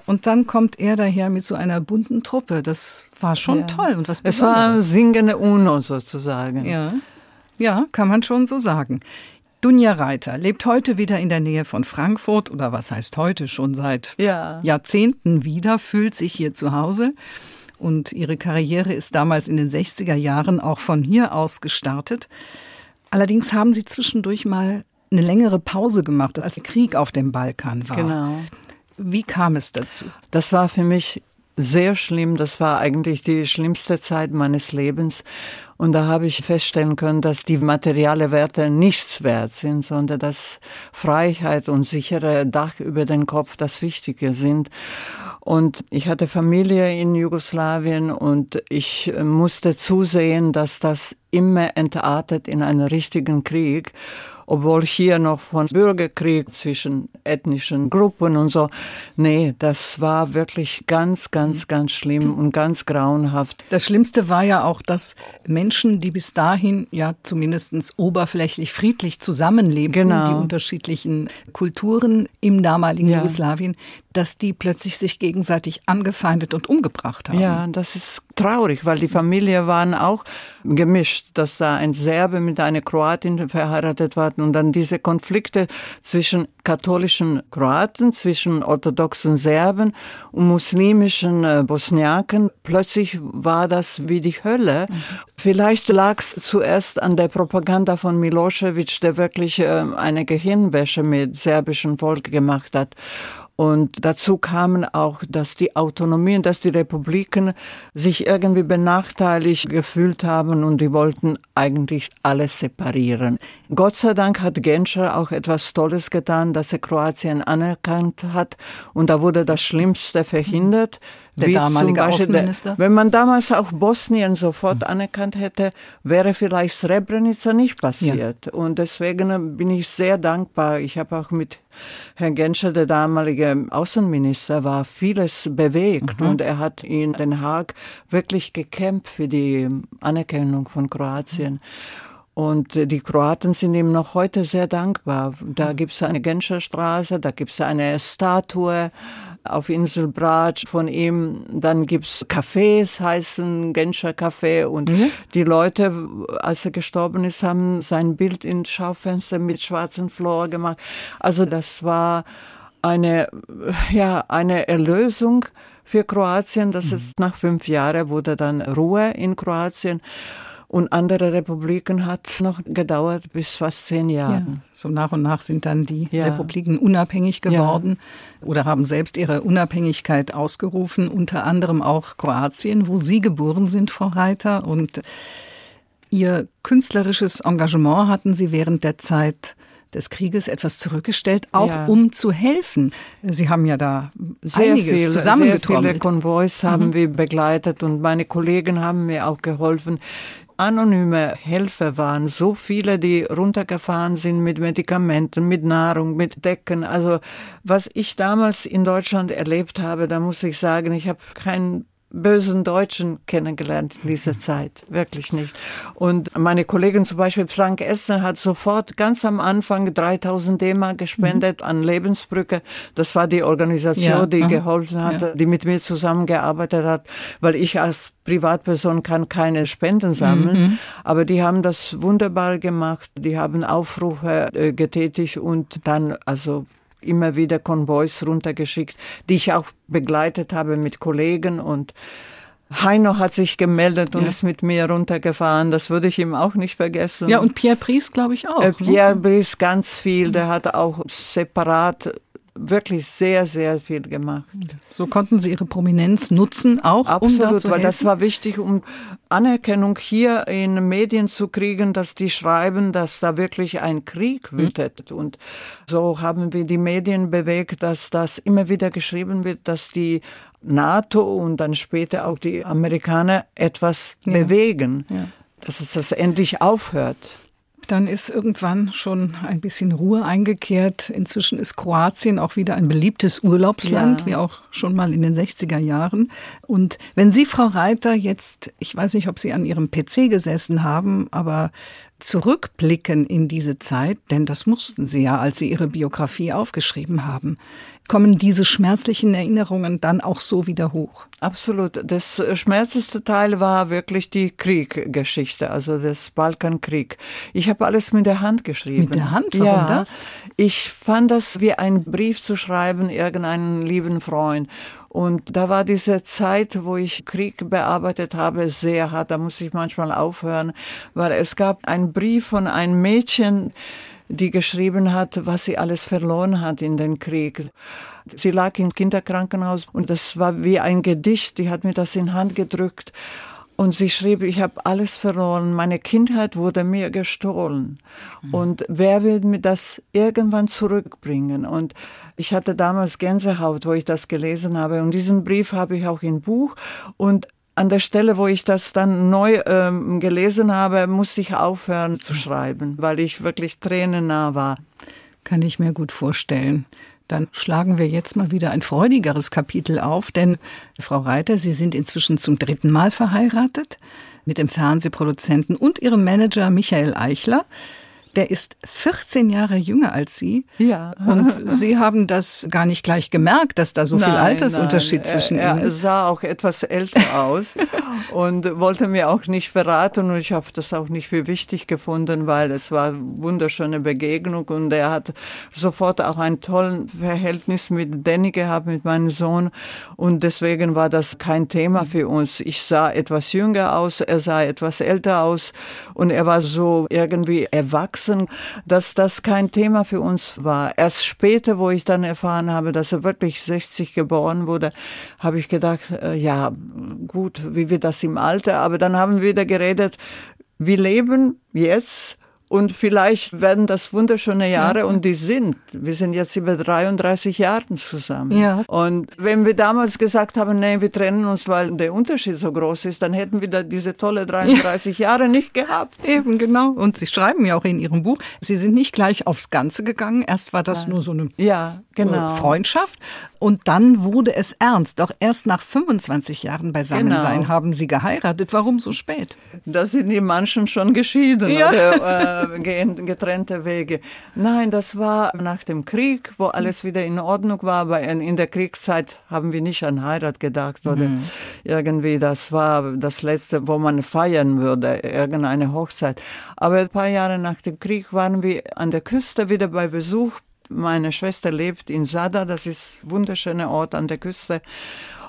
Und dann kommt er daher mit so einer bunten Truppe. Das war schon Ja. toll und was Es war Besonderes. singende Uno sozusagen. Ja. ja, kann man schon so sagen. Dunja Reiter lebt heute wieder in der Nähe von Frankfurt oder was heißt heute schon seit Ja. Jahrzehnten wieder, fühlt sich hier zu Hause. Und ihre Karriere ist damals in den 60er Jahren auch von hier aus gestartet. Allerdings haben sie zwischendurch mal eine längere Pause gemacht, als der Krieg auf dem Balkan war. Genau. Wie kam es dazu? Das war für mich sehr schlimm. Das war eigentlich die schlimmste Zeit meines Lebens. Und da habe ich feststellen können, dass die materielle Werte nichts wert sind, sondern dass Freiheit und sichere Dach über den Kopf das Wichtige sind. Und ich hatte Familie in Jugoslawien und ich musste zusehen, dass das immer entartet in einen richtigen Krieg obwohl hier noch von Bürgerkrieg zwischen ethnischen Gruppen und so. Nee, das war wirklich ganz, ganz, ganz schlimm und ganz grauenhaft. Das Schlimmste war ja auch, dass Menschen, die bis dahin ja zumindest oberflächlich friedlich zusammenlebten, Genau. die unterschiedlichen Kulturen im damaligen Ja. Jugoslawien, dass die plötzlich sich gegenseitig angefeindet und umgebracht haben. Ja, das ist traurig, weil die Familie waren auch gemischt, dass da ein Serbe mit einer Kroatin verheiratet war und dann diese Konflikte zwischen katholischen Kroaten, zwischen orthodoxen Serben und muslimischen äh, Bosniaken. Plötzlich war das wie die Hölle. Vielleicht lag es zuerst an der Propaganda von Milosevic, der wirklich äh, eine Gehirnwäsche mit serbischem Volk gemacht hat. Und dazu kamen auch, dass die Autonomien, dass die Republiken sich irgendwie benachteiligt gefühlt haben und die wollten eigentlich alles separieren. Gott sei Dank hat Genscher auch etwas Tolles getan, dass er Kroatien anerkannt hat und da wurde das Schlimmste verhindert. Der wie damalige Beispiel Außenminister? wenn man damals auch Bosnien sofort anerkannt hätte, wäre vielleicht Srebrenica nicht passiert. Und deswegen bin ich sehr dankbar. Ich habe auch mit Herrn Genscher, der damalige Außenminister, war vieles bewegt und er hat in Den Haag wirklich gekämpft für die Anerkennung von Kroatien. Und äh, die Kroaten sind ihm noch heute sehr dankbar. Da gibt es eine Genscherstraße, da gibt es eine Statue auf Insel Brač von ihm. Dann gibt es Cafés, heißen Genscher Café. Und die Leute, als er gestorben ist, haben sein Bild ins Schaufenster mit schwarzen Flor gemacht. Also das war eine, ja, eine Erlösung für Kroatien. Das ist nach fünf Jahren wurde dann Ruhe in Kroatien. Und andere Republiken hat noch gedauert bis fast zehn Ja, Jahre. so nach und nach sind dann die Ja. Republiken unabhängig geworden oder haben selbst ihre Unabhängigkeit ausgerufen, unter anderem auch Kroatien, wo Sie geboren sind, Frau Reiter. Und Ihr künstlerisches Engagement hatten Sie während der Zeit des Krieges etwas zurückgestellt, auch Ja. um zu helfen. Sie haben ja da Sehr einiges viel, sehr viele zusammengetrommelt. Konvois haben Mhm. wir begleitet und meine Kollegen haben mir auch geholfen. Anonyme Helfer waren so viele, die runtergefahren sind mit Medikamenten, mit Nahrung, mit Decken. Also was ich damals in Deutschland erlebt habe, da muss ich sagen, ich habe keinen bösen Deutschen kennengelernt in dieser *laughs* Zeit. Wirklich nicht. Und meine Kollegin zum Beispiel Frank Essner hat sofort ganz am Anfang 3000 D-Mark gespendet an Lebensbrücke. Das war die Organisation, Ja, die aha. geholfen hat, die mit mir zusammengearbeitet hat, weil ich als Privatperson kann keine Spenden sammeln, aber die haben das wunderbar gemacht. Die haben Aufrufe äh, getätigt und dann also immer wieder Konvois runtergeschickt, die ich auch begleitet habe mit Kollegen und Heino hat sich gemeldet und Ja. ist mit mir runtergefahren. Das würde ich ihm auch nicht vergessen. Ja, und Pierre Pries, glaube ich, auch. Äh, ne? Pierre Brice ganz viel, der hat auch separat wirklich sehr, sehr viel gemacht. So konnten Sie Ihre Prominenz nutzen, auch um Absolut, zu weil helfen? das war wichtig, um Anerkennung hier in Medien zu kriegen, dass die schreiben, dass da wirklich ein Krieg Hm. wütet. Und so haben wir die Medien bewegt, dass das immer wieder geschrieben wird, dass die NATO und dann später auch die Amerikaner etwas Ja. bewegen, Ja. dass es das endlich aufhört. Dann ist irgendwann schon ein bisschen Ruhe eingekehrt. Inzwischen ist Kroatien auch wieder ein beliebtes Urlaubsland, Ja. wie auch schon mal in den 60er Jahren. Und wenn Sie, Frau Reiter, jetzt, ich weiß nicht, ob Sie an Ihrem PC gesessen haben, aber zurückblicken in diese Zeit, denn das mussten Sie ja, als Sie Ihre Biografie aufgeschrieben haben, kommen diese schmerzlichen Erinnerungen dann auch so wieder hoch? Absolut. Das schmerzlichste Teil war wirklich die Krieggeschichte, also das Balkankrieg. Ich habe alles mit der Hand geschrieben. Mit der Hand? Warum ja, das? Ich fand das wie ein Brief zu schreiben, irgendeinen lieben Freund. Und da war diese Zeit, wo ich Krieg bearbeitet habe, sehr hart. Da musste ich manchmal aufhören, weil es gab einen Brief von einem Mädchen, die geschrieben hat, was sie alles verloren hat in den Krieg. Sie lag im Kinderkrankenhaus und das war wie ein Gedicht. Die hat mir das in die Hand gedrückt. Und sie schrieb, ich habe alles verloren, meine Kindheit wurde mir gestohlen. Und wer wird mir das irgendwann zurückbringen? Und ich hatte damals Gänsehaut, wo ich das gelesen habe. Und diesen Brief habe ich auch im Buch. Und an der Stelle, wo ich das dann neu ähm, gelesen habe, musste ich aufhören zu schreiben, weil ich wirklich tränennah war. Kann ich mir gut vorstellen. Dann schlagen wir jetzt mal wieder ein freudigeres Kapitel auf, denn Frau Reiter, Sie sind inzwischen zum dritten Mal verheiratet mit dem Fernsehproduzenten und Ihrem Manager Michael Eichler. Der ist 14 Jahre jünger als Sie. Ja. Und Sie haben das gar nicht gleich gemerkt, dass da so viel Nein, Altersunterschied nein. zwischen er, Ihnen er ist. sah auch etwas älter aus *laughs* und wollte mir auch nicht verraten und ich habe das auch nicht für wichtig gefunden, weil es war eine wunderschöne Begegnung und er hat sofort auch ein tolles Verhältnis mit Danny gehabt, mit meinem Sohn und deswegen war das kein Thema für uns. Ich sah etwas jünger aus, er sah etwas älter aus und er war so irgendwie erwachsen, dass das kein Thema für uns war. Erst später, wo ich dann erfahren habe, dass er wirklich 60 geboren wurde, habe ich gedacht, äh, ja, gut, wie wird das im Alter? Aber dann haben wir wieder geredet, wir leben jetzt und vielleicht werden das wunderschöne Jahre und die sind. Wir sind jetzt über 33 Jahre zusammen. Ja. Und wenn wir damals gesagt haben, nee, wir trennen uns, weil der Unterschied so groß ist, dann hätten wir da diese tolle *laughs* 33 Jahre nicht gehabt. Eben, genau. Und Sie schreiben ja auch in Ihrem Buch, Sie sind nicht gleich aufs Ganze gegangen. Erst war das nur so eine Ja, genau. äh, Freundschaft. Und dann wurde es ernst. Doch erst nach 25 Jahren Beisammensein Genau. haben Sie geheiratet. Warum so spät? Da sind die manchen schon geschieden Ja. oder äh, gehen getrennte Wege. Nein, das war nach dem Krieg, wo alles wieder in Ordnung war. Aber in, in der Kriegszeit haben wir nicht an Heirat gedacht oder irgendwie. Das war das Letzte, wo man feiern würde, irgendeine Hochzeit. Aber ein paar Jahre nach dem Krieg waren wir an der Küste wieder bei Besuch. Meine Schwester lebt in Sada, das ist ein wunderschöner Ort an der Küste.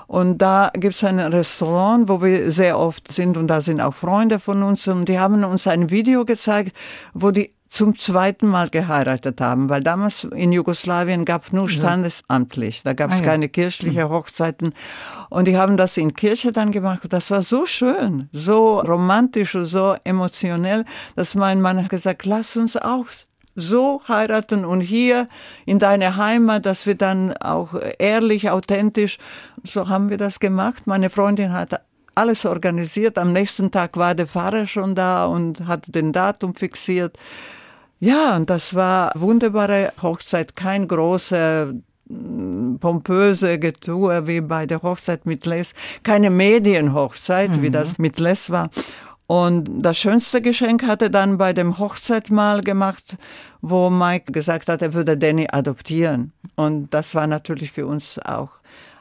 Und da gibt's ein Restaurant, wo wir sehr oft sind und da sind auch Freunde von uns und die haben uns ein Video gezeigt, wo die zum zweiten Mal geheiratet haben, weil damals in Jugoslawien gab nur standesamtlich, da gab es Ah, ja. keine kirchliche Hochzeiten und die haben das in Kirche dann gemacht und das war so schön, so romantisch und so emotionell, dass mein Mann hat gesagt, lass uns auch so heiraten und hier in deine Heimat, dass wir dann auch ehrlich, authentisch, so haben wir das gemacht. Meine Freundin hat alles organisiert. Am nächsten Tag war der Pfarrer schon da und hat den Datum fixiert. Ja, und das war wunderbare Hochzeit, kein großer mm, pompöse Getue wie bei der Hochzeit mit Les, keine Medienhochzeit, wie das mit Les war. Und das schönste Geschenk hat er dann bei dem Hochzeitmahl gemacht, wo Mike gesagt hat, er würde Danny adoptieren. Und das war natürlich für uns auch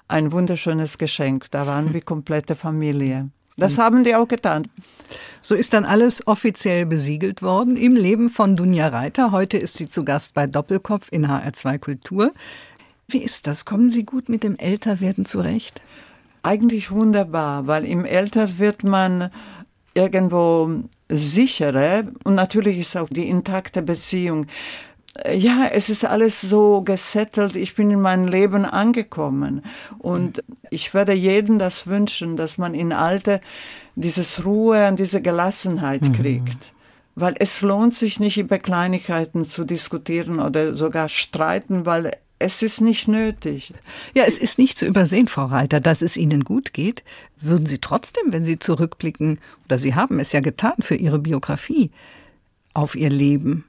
ein wunderschönes Geschenk. Da waren wir *laughs* komplette Familie. Das haben die auch getan. So ist dann alles offiziell besiegelt worden im Leben von Dunja Reiter. Heute ist sie zu Gast bei Doppelkopf in HR2 Kultur. Wie ist das? Kommen Sie gut mit dem Älterwerden zurecht? Eigentlich wunderbar, weil im Alter wird man irgendwo sicherer und natürlich ist auch die intakte Beziehung. Ja, es ist alles so gesettelt. Ich bin in meinem Leben angekommen und ich werde jedem das wünschen, dass man in Alter dieses Ruhe und diese Gelassenheit kriegt. Weil es lohnt sich nicht über Kleinigkeiten zu diskutieren oder sogar streiten, weil es ist nicht nötig. Ja, es ist nicht zu übersehen, Frau Reiter, dass es Ihnen gut geht. Würden Sie trotzdem, wenn Sie zurückblicken, oder Sie haben es ja getan für Ihre Biografie, auf Ihr Leben,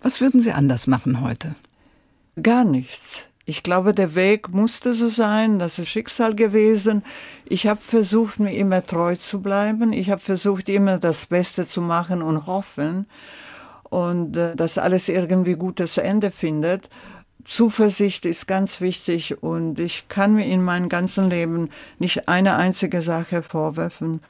was würden Sie anders machen heute? Gar nichts. Ich glaube, der Weg musste so sein, das ist Schicksal gewesen. Ich habe versucht, mir immer treu zu bleiben. Ich habe versucht, immer das Beste zu machen und hoffen und äh, dass alles irgendwie gutes Ende findet. Zuversicht ist ganz wichtig und ich kann mir in meinem ganzen Leben nicht eine einzige Sache vorwerfen.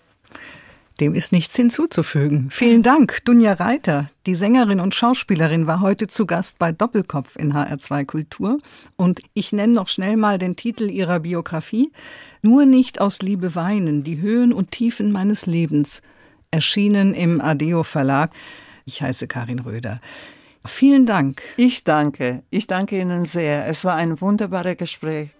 Dem ist nichts hinzuzufügen. Vielen Dank, Dunja Reiter. Die Sängerin und Schauspielerin war heute zu Gast bei Doppelkopf in HR2 Kultur. Und ich nenne noch schnell mal den Titel ihrer Biografie. Nur nicht aus Liebe weinen, die Höhen und Tiefen meines Lebens. Erschienen im Adeo Verlag. Ich heiße Karin Röder. Vielen Dank. Ich danke. Ich danke Ihnen sehr. Es war ein wunderbares Gespräch.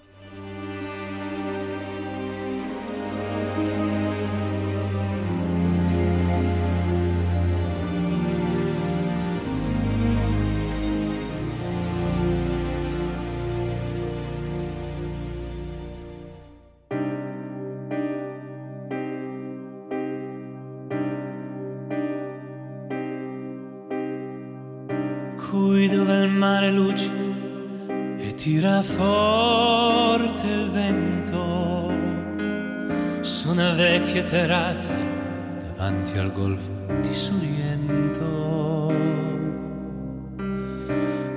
Tira forte il vento su una vecchia terrazza davanti al golfo di Suriento.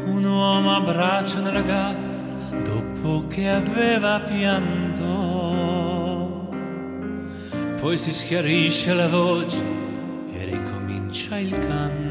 Un uomo abbraccia una ragazza dopo che aveva pianto, poi si schiarisce la voce e ricomincia il canto.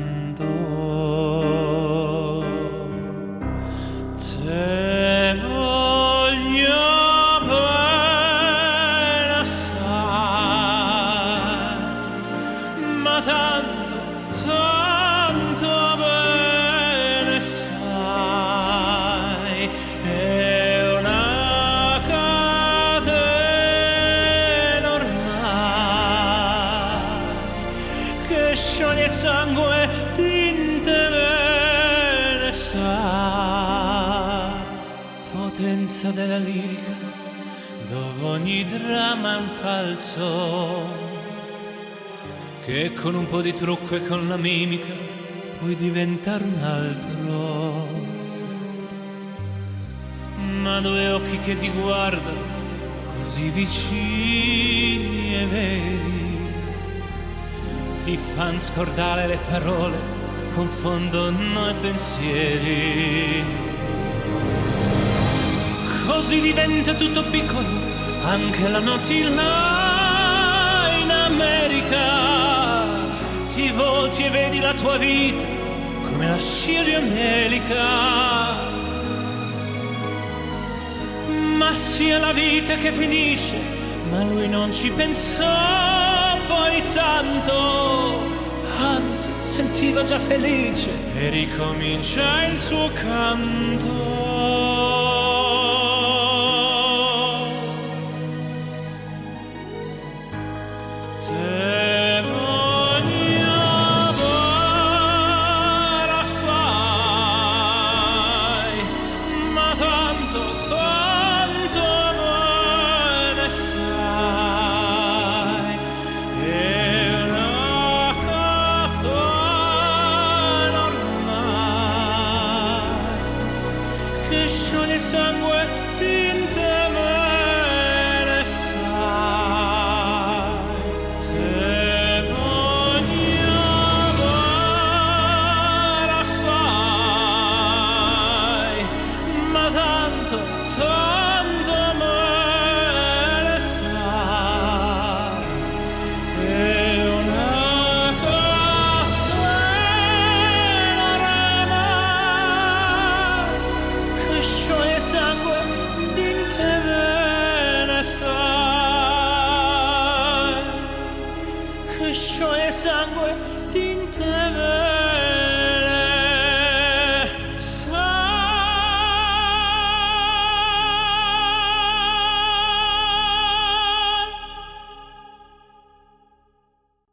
Falso che con un po' di trucco e con la mimica puoi diventare un altro ma due occhi che ti guardano così vicini e veri ti fan scordare le parole, confondono i pensieri. Così diventa tutto piccolo, anche la notte là America. Ti volti e vedi la tua vita come la scia di un'elica. Ma sia la vita che finisce, ma lui non ci pensò poi tanto, anzi sentiva già felice e ricomincia il suo canto.